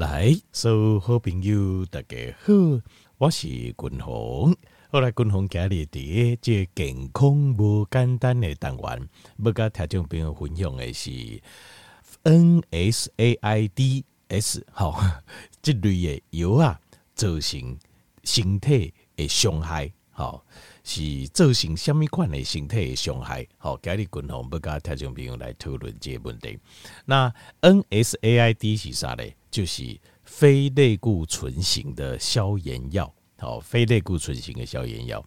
来，所有好朋友大家好，我是君鸿。后来君鸿今日伫这健康无简单的单元，要甲听众朋友分享的是 NSAIDs 好，这类的药啊，造成身体的伤害，好，是造成什么款的身体的伤害？好，今日君鸿要甲听众朋友来讨论这个问题。那 NSAID 是啥呢？就是非类固醇型的消炎药，好，非类固醇型的消炎药。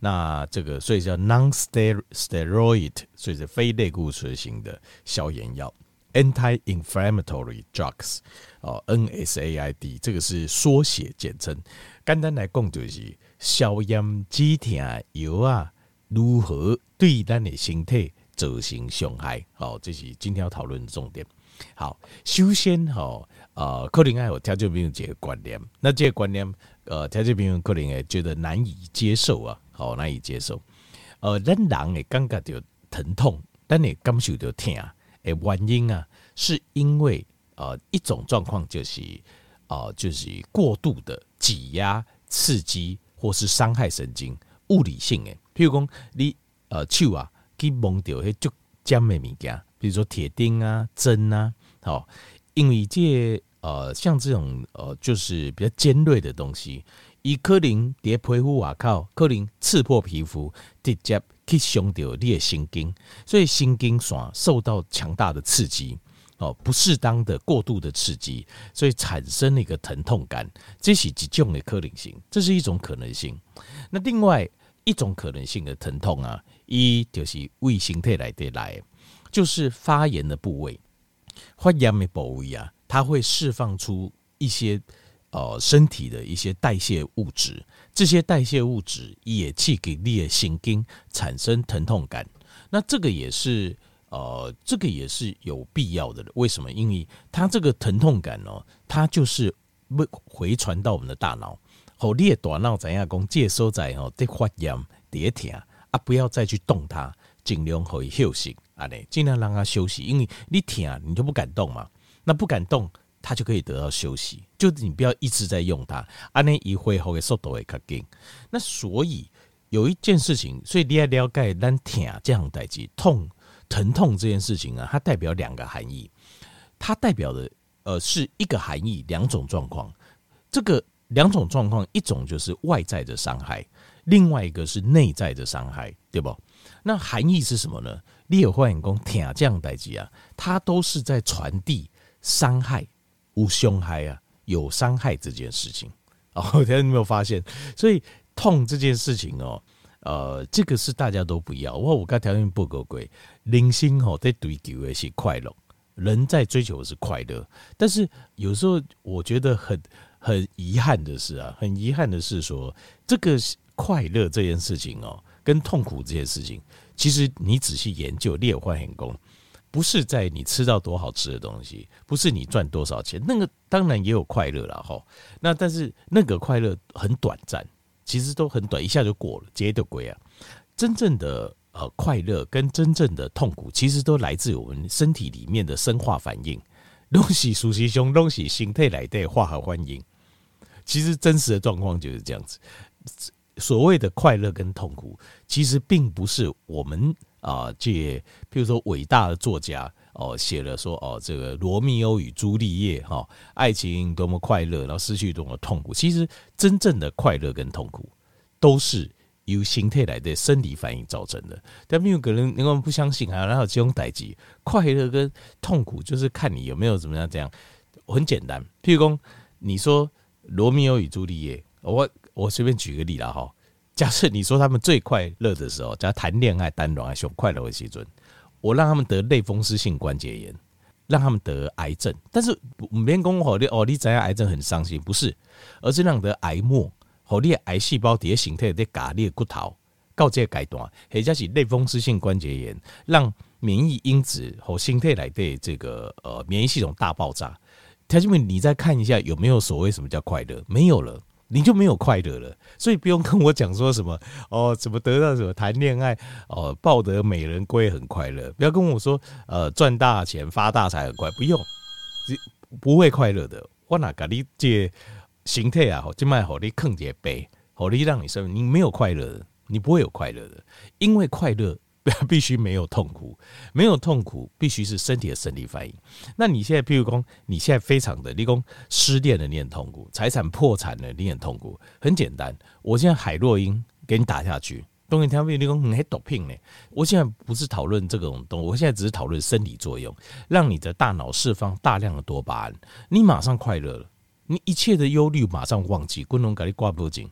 那这个所以叫 non-steroid，所以是非类固醇型的消炎药，anti-inflammatory drugs，哦，NSAID，这个是缩写简称。简单来讲就是消炎止痛药啊，如何对咱的身体造成伤害？好，这是今天要讨论的重点。好，首先哈。呃，可能还有听众朋友这个观念，那这个观念，呃，听众朋友可能会觉得难以接受啊，好难以接受。呃，咱人诶感觉到疼痛，但你感受到痛啊，诶，原因啊，是因为呃一种状况就是呃就是过度的挤压、刺激或是伤害神经，物理性诶，譬如讲你呃手啊去摸到迄足尖的物件，比如说铁钉啊、针啊，好，因为这。呃，像这种呃，就是比较尖锐的东西，以可能叠皮肤瓦靠，可能刺破皮肤，直接去伤到你的神经，所以神经线受到强大的刺激，哦，不适当的过度的刺激，所以产生了一个疼痛感，这是一种的可能性，这是一种可能性。那另外一种可能性的疼痛啊，一就是胃形态来的来，就是发炎的部位，发炎的部位啊。它会释放出一些呃身体的一些代谢物质，这些代谢物质也去给你的神经产生疼痛感。那这个也是呃，这个也是有必要的。为什么？因为它这个疼痛感哦，它就是会回传到我们的大脑。好，你的大脑怎样讲？接收在哦，在发炎、在疼啊，不要再去动它，尽量可以休息啊，嘞，尽量让他休息。因为你疼，你就不敢动嘛。那不敢动，他就可以得到休息。就你不要一直在用它，安尼一会后的速度会较紧。那所以有一件事情，所以你要了解咱疼这样代志痛疼痛这件事情啊，它代表两个含义。它代表的呃是一个含义，两种状况。这个两种状况，一种就是外在的伤害，另外一个是内在的伤害，对不？那含义是什么呢？你有发现讲疼这样代志啊，它都是在传递。伤害无伤害啊，有伤害这件事情 哦，大家有没有发现？所以痛这件事情哦，呃，这个是大家都不要。我我刚条件不够贵，人心哦在追求的是快乐，人在追求的是快乐。但是有时候我觉得很很遗憾的是啊，很遗憾的是说，这个快乐这件事情哦，跟痛苦这件事情，其实你仔细研究，你也会很功。不是在你吃到多好吃的东西，不是你赚多少钱，那个当然也有快乐了哈。那但是那个快乐很短暂，其实都很短，一下就过了，接着归啊。真正的呃快乐跟真正的痛苦，其实都来自我们身体里面的生化反应，东西熟悉胸，东西心态来的化合反应。其实真实的状况就是这样子。所谓的快乐跟痛苦，其实并不是我们。啊，这譬如说伟大的作家哦，写了说哦，这个罗密欧与朱丽叶哈，爱情多么快乐，然后失去多么痛苦。其实真正的快乐跟痛苦，都是由形态来的生理反应造成的。但没有可能，你们不相信啊？然后这种代志，快乐跟痛苦就是看你有没有怎么样这样。很简单，譬如说，你说罗密欧与朱丽叶，我我随便举个例啦哈。假设你说他们最快乐的时候，叫谈恋爱、单恋爱、熊快乐的时阵，我让他们得类风湿性关节炎，让他们得癌症。但是别讲哦，你哦，你怎样癌症很伤心？不是，而是让得癌末，和你的癌细胞底下形态在嘎裂骨头，到这个阶段，或者是类风湿性关节炎，让免疫因子和形态来对这个呃免疫系统大爆炸。条件们，你再看一下有没有所谓什么叫快乐？没有了。你就没有快乐了，所以不用跟我讲说什么 哦，怎么得到什么谈恋爱哦，抱得美人归很快乐。不要跟我说呃，赚大钱发大财很快，不用，不会快乐的。我哪个你这形态啊，好就卖好你坑点背，好你让你生，你没有快乐，你不会有快乐的，因为快乐 必须没有痛苦，没有痛苦必须是身体的生理反应。那你现在，譬如说，你现在非常的，你讲失恋的你很痛苦，财产破产的你很痛苦，很简单，我现在海洛因给你打下去。东西听不懂，你讲很毒品呢？我现在不是讨论这种东西，我现在只是讨论生理作用，让你的大脑释放大量的多巴胺，你马上快乐了，你一切的忧虑马上忘记，滚龙给你挂脖颈。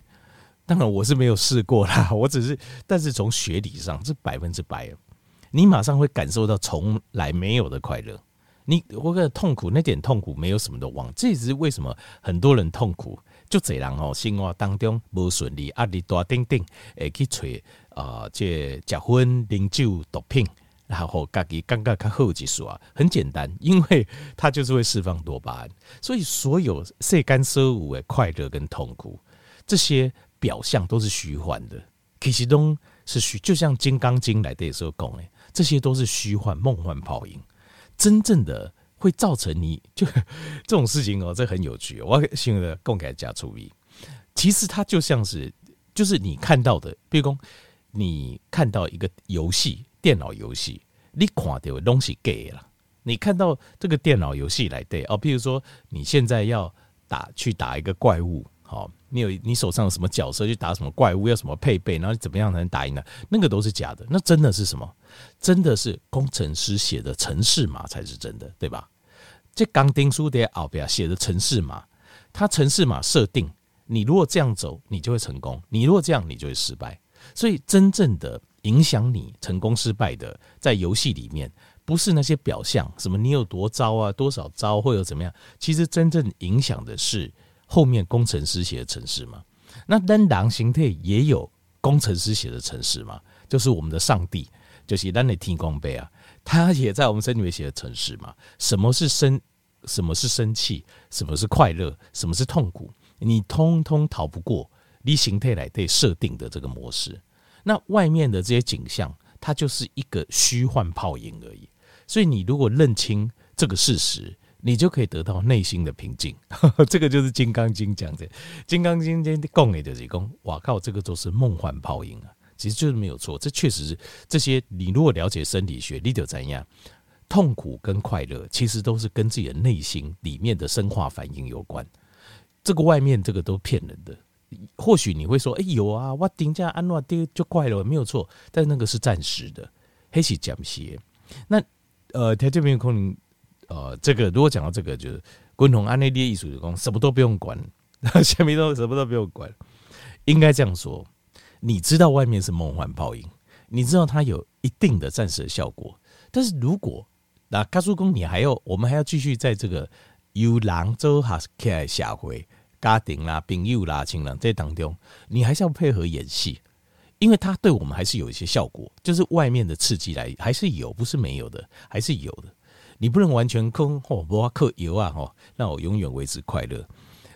当然我是没有试过啦，我只是，但是从学理上是百分之百，你马上会感受到从来没有的快乐。你我觉痛苦那点痛苦没有什么都忘，这也是为什么很多人痛苦。就这人哦，生活当中不顺利，压力大，等等，会去找啊，这结婚、饮酒、毒品，然后自己感觉较好一些啊，很简单，因为他就是会释放多巴胺，所以所有世间所有的快乐跟痛苦，这些表象都是虚幻的，其实都是虚，就像《金刚经》来的时候讲的，这些都是虚幻、梦幻泡影，真正的。会造成你就 这种事情哦，这很有趣。我现在供给加注意，其实它就像是，就是你看到的，比如说你看到一个游戏，电脑游戏，你看到的东西给了，你看到这个电脑游戏来对哦，比如说你现在要打去打一个怪物。好，你有你手上有什么角色去打什么怪物，要什么配备，然后怎么样才能打赢呢？那个都是假的，那真的是什么？真的是工程师写的程式码才是真的，对吧？这钢钉书的奥比亚写的程式码，它程式码设定，你如果这样走，你就会成功；你如果这样，你就会失败。所以，真正的影响你成功失败的，在游戏里面，不是那些表象，什么你有多招啊，多少招，或者怎么样。其实真正影响的是。后面工程师写的城市嘛，那单狼形态也有工程师写的城市嘛，就是我们的上帝，就是咱的天公伯啊，他也在我们身里面写的城市嘛。什么是生？什么是生气？什么是快乐？什么是痛苦？你通通逃不过离形态来对设定的这个模式。那外面的这些景象，它就是一个虚幻泡影而已。所以你如果认清这个事实。你就可以得到内心的平静，这个就是《金刚经》讲的。《金刚经》讲的讲的就是讲，哇靠，这个都是梦幻泡影啊！其实就是没有错，这确实是这些。你如果了解生理学，你就怎样？痛苦跟快乐其实都是跟自己的内心里面的生化反应有关。这个外面这个都骗人的。或许你会说，哎、有啊，我顶下安诺爹就快乐，没有错。但那个是暂时的，黑起讲些。那呃，他这边可能。呃，这个如果讲到这个，就是共同安内利艺术的工，什么都不用管，下面都什么都不用管，应该这样说。你知道外面是梦幻泡影，你知道它有一定的暂时的效果，但是如果那高速公，你还要我们还要继续在这个有人做哈开社会家庭啦、朋友啦、亲人这当中，你还是要配合演戏，因为它对我们还是有一些效果，就是外面的刺激来还是有，不是没有的，还是有的。你不能完全空哦，不要克油啊，吼，让我永远维持快乐。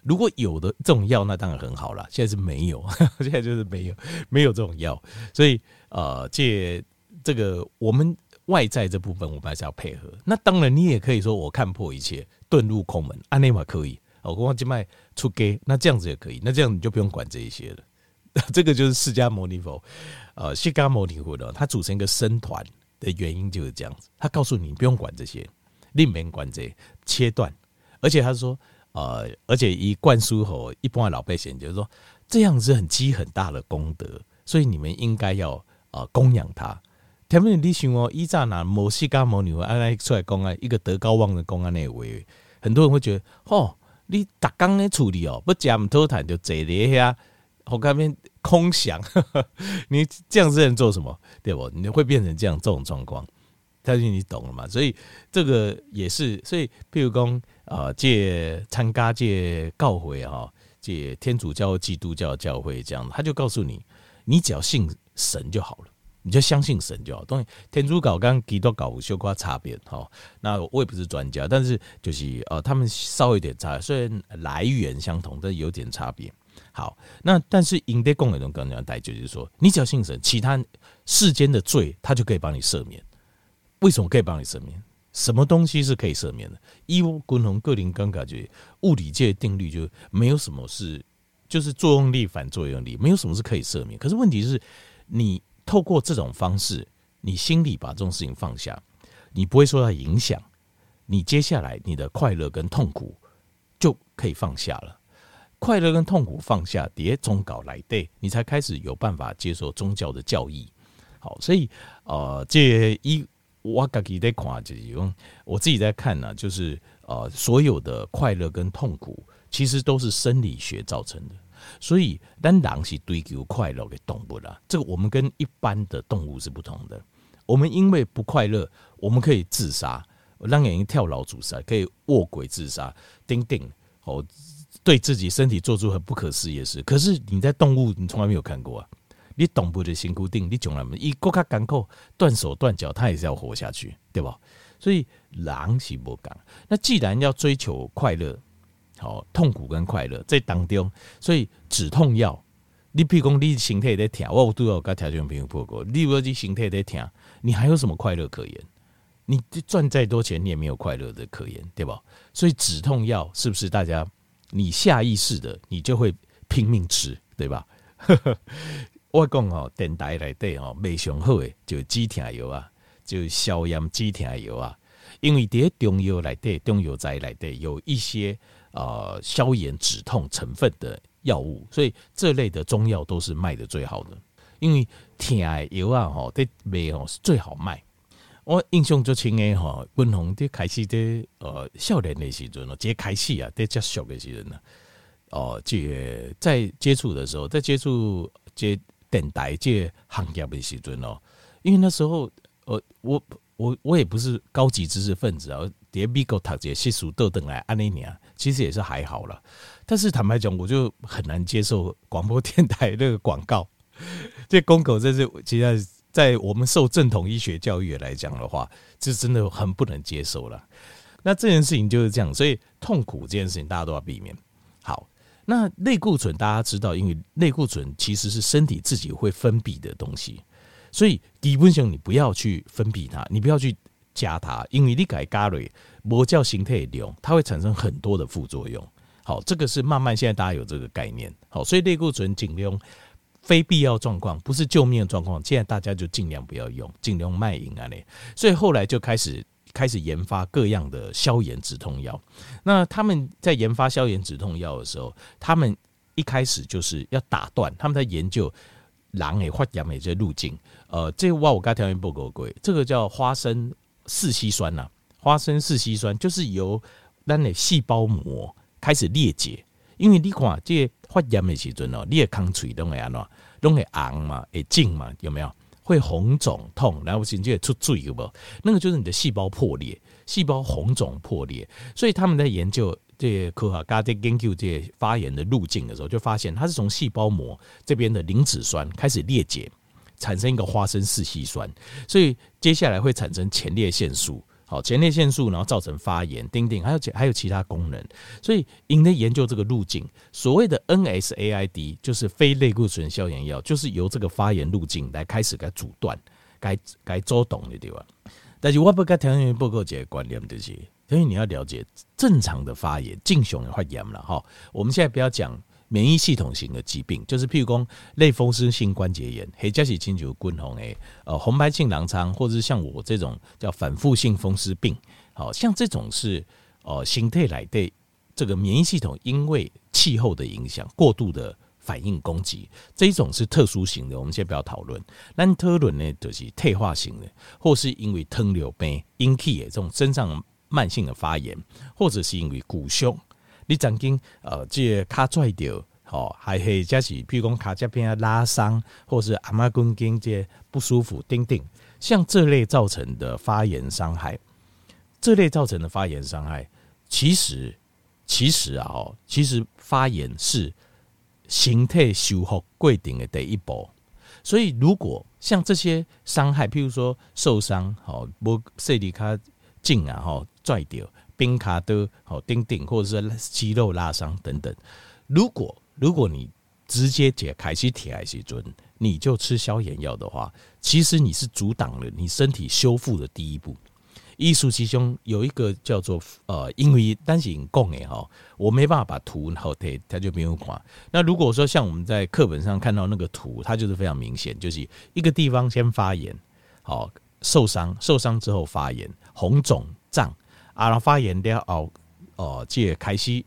如果有的这种药，那当然很好了。现在是没有，现在就是没有，没有这种药。所以，呃，借这个我们外在这部分，我们还是要配合。那当然，你也可以说我看破一切，遁入空门，安内玛可以。我光静脉出给，那这样子也可以。那这样你就不用管这一些了。这个就是释迦牟尼佛，呃，释迦牟尼佛的，他组成一个僧团。的原因就是这样子，他告诉你不用管这些，另免管这切断，而且他说，呃，而且一灌输吼，一般的老百姓就是说，这样子很积很大的功德，所以你们应该要呃供养他。前面你想哦，依照那摩西加摩尼，安来出来讲啊，一个德高望的公安那位，很多人会觉得，哦，你打刚的处理哦，不讲偷谈就坐咧下，后面。空想，你这样子能做什么？对不？你会变成这样这种状况，但是你懂了嘛？所以这个也是，所以譬如讲，呃，借参加借教会哈，借天主教、基督教教会这样，他就告诉你，你只要信神就好了，你就相信神就好。东西，天主教跟基督教有些差别哈。那我也不是专家，但是就是呃，他们稍微有点差，虽然来源相同，但有点差别。好，那但是应得共有种刚刚带就是说，你只要信神，其他世间的罪他就可以帮你赦免。为什么可以帮你赦免？什么东西是可以赦免的？依我共同个人感觉，物理界定律就没有什么是，就是作用力反作用力，没有什么是可以赦免。可是问题是，你透过这种方式，你心里把这种事情放下，你不会受到影响，你接下来你的快乐跟痛苦就可以放下了。快乐跟痛苦放下，叠宗教来对，你才开始有办法接受宗教的教义。好，所以呃，这一。我自己在看，就是用我自己在看呢，就是呃，所有的快乐跟痛苦，其实都是生理学造成的。所以，当人是追求快乐的动物啦，这个我们跟一般的动物是不同的。我们因为不快乐，我们可以自杀，让人跳楼自杀，可以卧轨自杀，钉钉哦，对自己身体做出很不可思议的事。可是你在动物，你从来没有看过啊。你动物的身躯顶，你从来没一个卡港口断手断脚，他也是要活下去，对吧？所以狼是不讲。那既然要追求快乐，好痛苦跟快乐在当中，所以止痛药，你譬如讲你身体在疼，我都要跟条件朋友报告，你如果你身体在疼，你还有什么快乐可言？你赚再多钱，你也没有快乐的可言，对吧？所以止痛药是不是大家你下意识的，你就会拼命吃，对吧？我讲哦，电台内底吼，卖上好诶，就止痛药啊，就消炎止痛药啊。因为伫中药内底，中药材内底有一些呃消炎止痛成分的药物，所以这类的中药都是卖的最好的。因为疼诶药啊，吼，伫卖吼是最好卖。我印象最深诶吼，文宏伫开始伫呃少年诶时阵哦，即开始啊，伫接触诶时阵呢，哦，即在接触的时候，在接触接。电台这行业的时阵哦，因为那时候，呃，我我我也不是高级知识分子啊，叠美国读这些书都等来安尼年，其实也是还好了。但是坦白讲，我就很难接受广播电台那个广告。这公狗真是其实，在我们受正统医学教育来讲的话，这真的很不能接受了。那这件事情就是这样，所以痛苦这件事情大家都要避免。好。那类固醇大家知道，因为类固醇其实是身体自己会分泌的东西，所以基本上你不要去分泌它，你不要去加它，因为你改加瑞魔教形态流，它会产生很多的副作用。好，这个是慢慢现在大家有这个概念。好，所以类固醇尽量非必要状况，不是救命的状况，现在大家就尽量不要用，尽量卖淫啊嘞。所以后来就开始。开始研发各样的消炎止痛药。那他们在研发消炎止痛药的时候，他们一开始就是要打断他们在研究狼诶发炎的这些路径。呃，这个哇，我刚条件报告过，这个叫花生四烯酸呐、花生四烯酸就是由咱的细胞膜开始裂解，因为你看这发炎的时阵哦，你的空嘴都会安怎，都会红嘛，会紧嘛，有没有？会红肿痛，然后紧接着出水，有没有？那个就是你的细胞破裂，细胞红肿破裂。所以他们在研究这些科学家在研究这些发炎的路径的时候，就发现它是从细胞膜这边的磷脂酸开始裂解，产生一个花生四烯酸，所以接下来会产生前列腺素。好，前列腺素，然后造成发炎，丁丁，还有还有其他功能，所以因为研究这个路径，所谓的 NSAID 就是非类固醇消炎药，就是由这个发炎路径来开始该阻断，该该周动的地方？但是我不该条件报告这个观念就是，所以你要了解正常的发炎，正常的发炎了哈。我们现在不要讲。免疫系统型的疾病，就是譬如说类风湿性关节炎，或者是亲像滚红诶，呃，红斑性狼疮，或者是像我这种叫反复性风湿病，好像这种是呃形态来对这个免疫系统因为气候的影响过度的反应攻击，这一种是特殊型的，我们先不要讨论。那讨论呢，就是退化型的，或是因为糖尿病引起的这种身上慢性的发炎，或者是因为骨胸。你曾经呃，这个卡拽掉，哦，还是加是，比如讲卡这边拉伤，或是阿妈公筋这不舒服，等等，像这类造成的发炎伤害，这类造成的发炎伤害，其实其实啊，哦，其实发炎是形态修复规定的第一步，所以如果像这些伤害，譬如说受伤，好，无说你卡紧啊，吼，拽掉。冰卡的好钉钉，或者是肌肉拉伤等等。如果如果你直接解开去铁癌细菌，你就吃消炎药的话，其实你是阻挡了你身体修复的第一步。艺术其中有一个叫做呃，因为单行共诶哈，我没办法把图好贴，他就没有看。那如果说像我们在课本上看到那个图，它就是非常明显，就是一个地方先发炎，好受伤，受伤之后发炎，红肿胀啊，然后发炎掉哦哦，借开始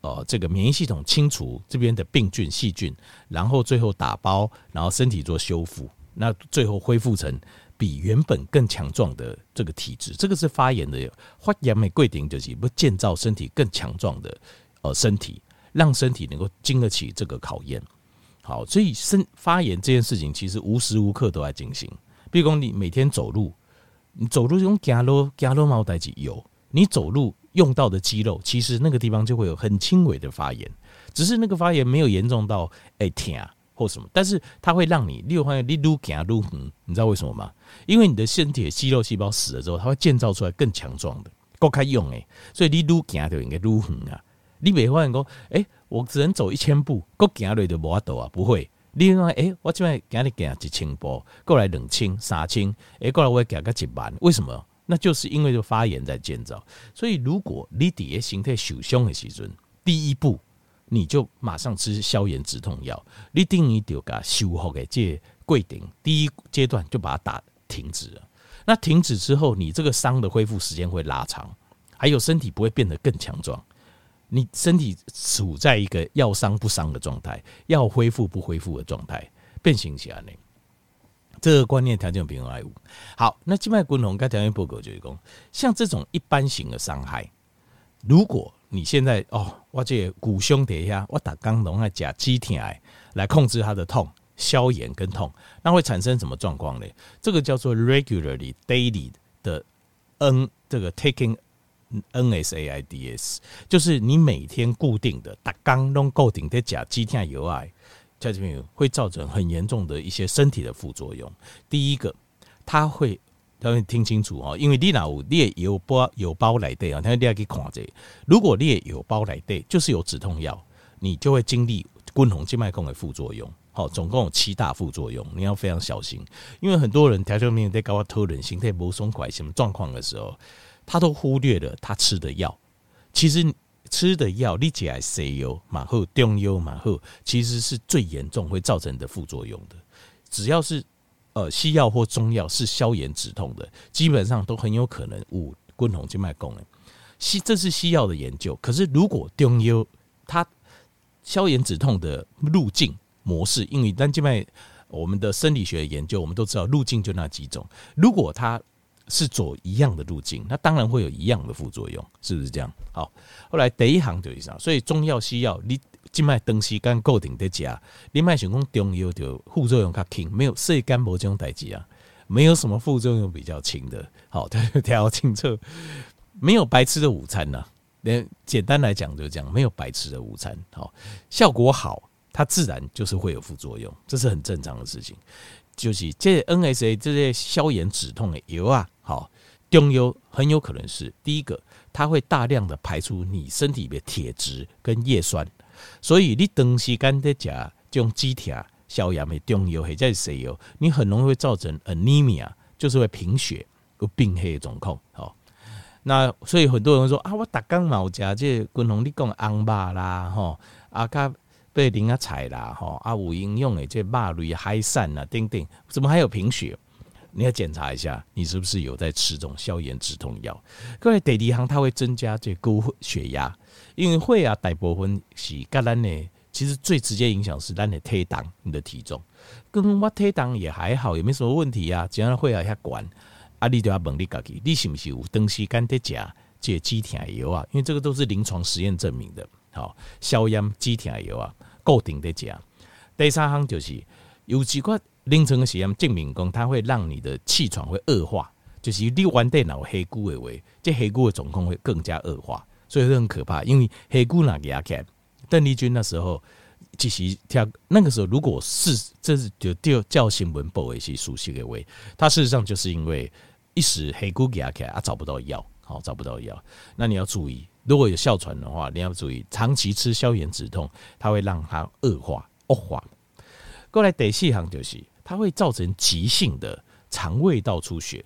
呃这个免疫系统清除这边的病菌细菌，然后最后打包，然后身体做修复，那最后恢复成。比原本更强壮的这个体质，这个是发炎的。发炎的规定就是不建造身体更强壮的呃身体，让身体能够经得起这个考验。好，所以生发炎这件事情其实无时无刻都在进行。比如说你每天走路，你走路用走路走路毛带有，你走路用到的肌肉，其实那个地方就会有很轻微的发炎，只是那个发炎没有严重到哎疼。或什么，但是它会让你你会发现你愈行愈远，你知道为什么吗？因为你的身体的肌肉细胞死了之后，它会建造出来更强壮的，够开用诶。所以你愈行就应该愈远啊。你别发现说，诶，我只能走一千步，够行累就无法度啊，不会。你讲，诶，我今日今日行一千步，过来两千、三千，诶，过来我行个一万，为什么？那就是因为这发炎在建造。所以如果你底下形态受伤的时阵，第一步。你就马上吃消炎止痛药，你定义就给修复的这规定，第一阶段就把它打停止了。那停止之后，你这个伤的恢复时间会拉长，还有身体不会变得更强壮。你身体处在一个要伤不伤的状态，要恢复不恢复的状态，变形起来呢？这个观念条件平衡爱物。好，那静脉滚红该条件报告就是讲，像这种一般型的伤害，如果你现在哦，我这骨胸底下，我打刚龙来加肌体癌来控制它的痛、消炎跟痛，那会产生什么状况呢？这个叫做 regularly daily 的 N 这个 taking NSAIDs，就是你每天固定的打刚弄固定的加肌体油癌，在这边会造成很严重的一些身体的副作用。第一个，它会。要你听清楚哦，因为你那有你有包有包来对啊，他你要去看这。如果你有包来对，就是有止痛药，你就会经历滚红静脉孔的副作用。好，总共有七大副作用，你要非常小心。因为很多人条件面在搞突然心态不松快什么状况的时候，他都忽略了他吃的药。其实吃的药，你起来西药、马后、中药、马后，其实是最严重会造成的副作用的。只要是。呃，西药或中药是消炎止痛的，基本上都很有可能无滚红静脉功能。西这是西药的研究，可是如果中药它消炎止痛的路径模式，因为单静脉我们的生理学研究，我们都知道路径就那几种。如果它是走一样的路径，那当然会有一样的副作用，是不是这样？好，后来第一行就这样，所以中药西药你。静脉长时间固定在家，你卖想讲中药就副作用较轻，没有细肝膜这种代志啊，没有什么副作用比较轻的。好，调清楚，没有白吃的午餐呐、啊。连简单来讲就这样，没有白吃的午餐。好，效果好，它自然就是会有副作用，这是很正常的事情。就是这 NSA 这些消炎止痛的药啊，好，中药很有可能是第一个，它会大量的排出你身体里面铁质跟叶酸。所以你长时间在吃这种肌铁消炎的中药或者是西药，你很容易会造成 anemia，就是会贫血、有病黑的状况。好，那所以很多人说啊，我打刚毛吃这滚红你讲红肉啦，吼啊，卡贝林啊菜啦，吼啊有营用的这肉类海产啊，等等，怎么还有贫血？你要检查一下，你是不是有在吃这种消炎止痛药？各位，第二行它会增加这高血压。因为会啊，大部分是跟咱的，其实最直接影响是咱的体重，你的体重。跟我体重也还好，也没什么问题啊。只要会啊遐管，啊，你就要问你家己，你是不是有长时间在吃这止痛药啊？因为这个都是临床实验证明的。好，消炎止痛药啊，固定在吃。第三项就是有几个临床实验证明讲，它会让你的气喘会恶化，就是你玩电脑黑菇的话，这黑菇的状况会更加恶化。所以很可怕，因为黑姑那个阿看邓丽君那时候其实跳那个时候，如果是这是就叫叫新闻报一些熟悉的位，他事实上就是因为一时黑姑给阿看啊找不到药，好找不到药，那你要注意，如果有哮喘的话，你要注意长期吃消炎止痛，它会让它恶化恶化。过来第四行就是它会造成急性的肠胃道出血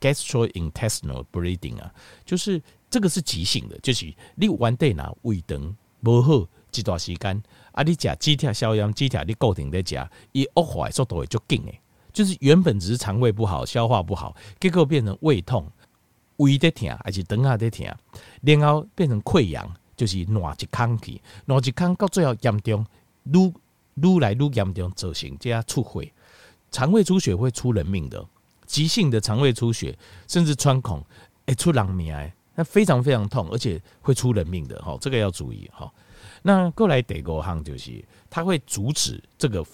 ，gastrointestinal bleeding 啊，就是这个是急性的，就是你完蛋了，胃肠不好一段时间啊，你吃几条消炎，几条你固定在吃，一恶化的速度会就紧诶，就是原本只是肠胃不好，消化不好，结果变成胃痛。胃在疼，还是肠下在疼，然后变成溃疡，就是烂一坑去，烂一坑到最后严重，愈愈来愈严重，造成这出血，肠胃出血会出人命的，急性的肠胃出血甚至穿孔，会出人命，那非常非常痛，而且会出人命的，哈，这个要注意哈。那过来第五项就是，它会阻止这个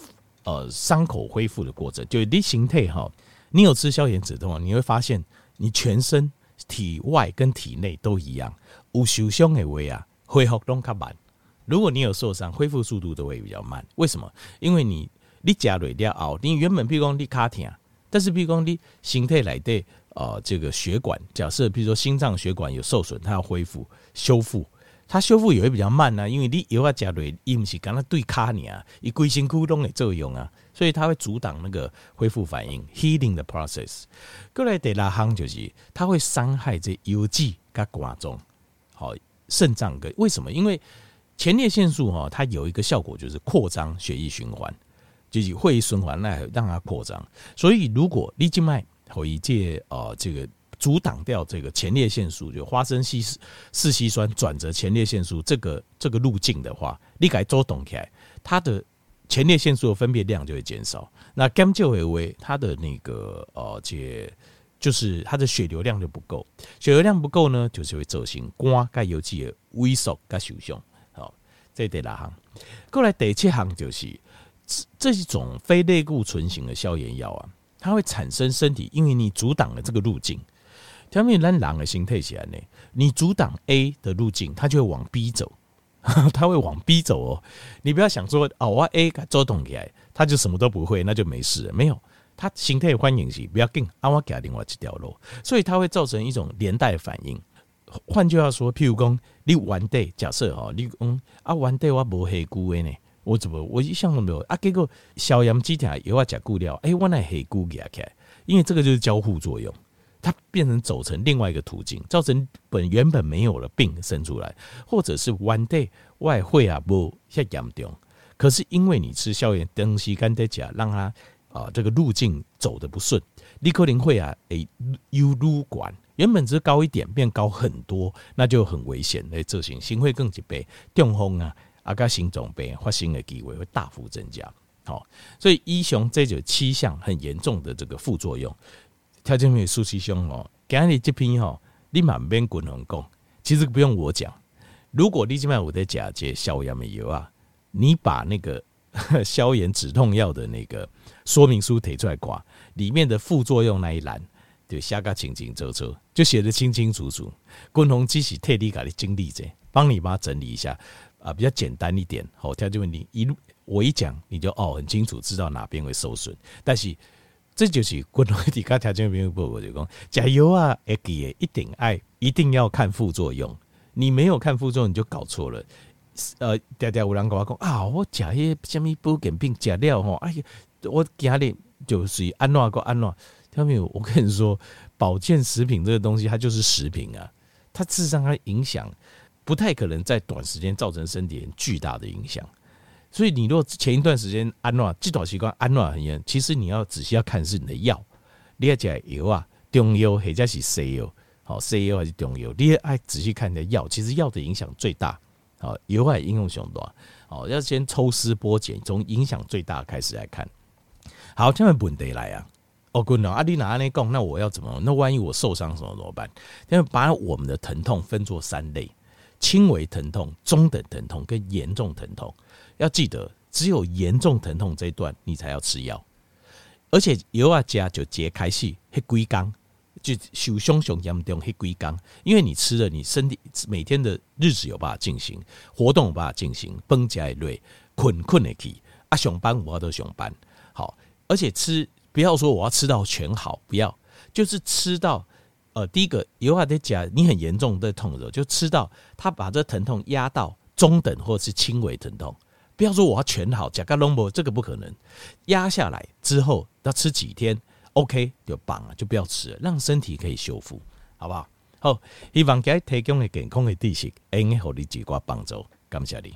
呃伤口恢复的过程，就是你形态哈，你有吃消炎止痛，你会发现你全身。体外跟体内都一样，有受伤的话啊，恢复都较慢。如果你有受伤，恢复速度都会比较慢。为什么？因为你你加累了后，你原本譬如讲你卡疼，但是譬如讲你身体内的呃这个血管，假设譬如说心脏血管有受损，它要恢复修复。它修复也会比较慢啊，因为你油啊加瑞，伊不是跟它对卡你啊，伊规身躯拢的作用啊，所以它会阻挡那个恢复反应，healing the process。过来第六项就是它会伤害这油脂跟肝脏，好肾脏跟为什么？因为前列腺素哈，它有一个效果就是扩张血液循环，就是会循环来让它扩张。所以如果你静脉和一介呃这个。阻挡掉这个前列腺素，就花生烯四烯酸转折前列腺素这个这个路径的话，你改周动起来，它的前列腺素的分泌量就会减少。那肝就会为它的那个呃，这就是它的血流量就不够，血流量不够呢，就是会造成肝该有机的萎缩跟受伤。好，这第六行。过来第七行就是这一种非类固醇型的消炎药啊，它会产生身体，因为你阻挡了这个路径。条面让狼的心态起来呢，你阻挡 A 的路径，它就会往 B 走，它会往 B 走哦。你不要想说哦，我 A 给做动起来，他就什么都不会，那就没事了。没有，他心态欢迎是不要紧，啊，我给另外一条路，所以它会造成一种连带反应。换句话说，譬如讲你完蛋，假设哈，你讲啊完蛋，我无黑菇的呢，我怎么我一向都没有啊？结果消炎几条又要加固料，哎，我那黑菇给它开，因为这个就是交互作用。它变成走成另外一个途径，造成本原本没有了病生出来，或者是 one day 外汇啊不太严重，可是因为你吃消炎东西干得假，让它啊这个路径走得不顺，你可能会啊诶有路管原本只是高一点变高很多，那就很危险，诶，造成心会更疾病、中风啊啊个心脏病发生的机会会大幅增加。好，所以一雄这就七项很严重的这个副作用。条件没有熟悉胸哦，今日这篇哈，你满边滚红讲，其实不用我讲。如果你今晚我在假借消炎的油啊，你把那个 消炎止痛药的那个说明书提出来挂，里面的副作用那一栏，就下个清清楚楚，就写得清清楚楚。滚红机器特地给你经历者，帮你把整理一下啊，比较简单一点。好，条件问题一我一讲，你就哦很清楚知道哪边会受损，但是。这就是滚龙底下条件没有不，我就讲加油啊！哎，一定爱，一定要看副作用。你没有看副作用，你就搞错了。呃，嗲嗲有人跟我讲啊，我加些什么保健品加料吼，哎呀，我家里就是安诺个安诺。听到没有？我跟你说，保健食品这个东西，它就是食品啊，它事实上它影响不太可能在短时间造成身体很巨大的影响。所以你如果前一段时间安诺，这段时间安诺很严，其实你要仔细要看是你的药，你要讲油啊，中药或者是西药，好西药还是中药，你要爱仔细看你的药，其实药的影响最大，好油还应用上多，好要先抽丝剥茧，从影响最大开始来看。好，这样问题来啊，哦，滚了，阿丽娜那讲，那我要怎么？那万一我受伤什么怎么办？因为把我们的疼痛分作三类：轻微疼痛、中等疼痛跟严重疼痛。要记得，只有严重疼痛这一段，你才要吃药。而且有啊加就揭开戏，黑龟缸就受伤上严重黑龟缸，因为你吃了，你身体每天的日子有办法进行，活动有办法进行，绷起来累，困困的去啊，上班我都上班好，而且吃不要说我要吃到全好，不要就是吃到呃第一个有啊的加你很严重的痛的时候，就吃到他把这疼痛压到中等或是轻微疼痛。不要说我要全好，甲个龙博这个不可能。压下来之后要吃几天 OK 就棒了，就不要吃了，让身体可以修复，好不好？好，希望给提供的健康的知识，能够给你几挂帮助，感谢你。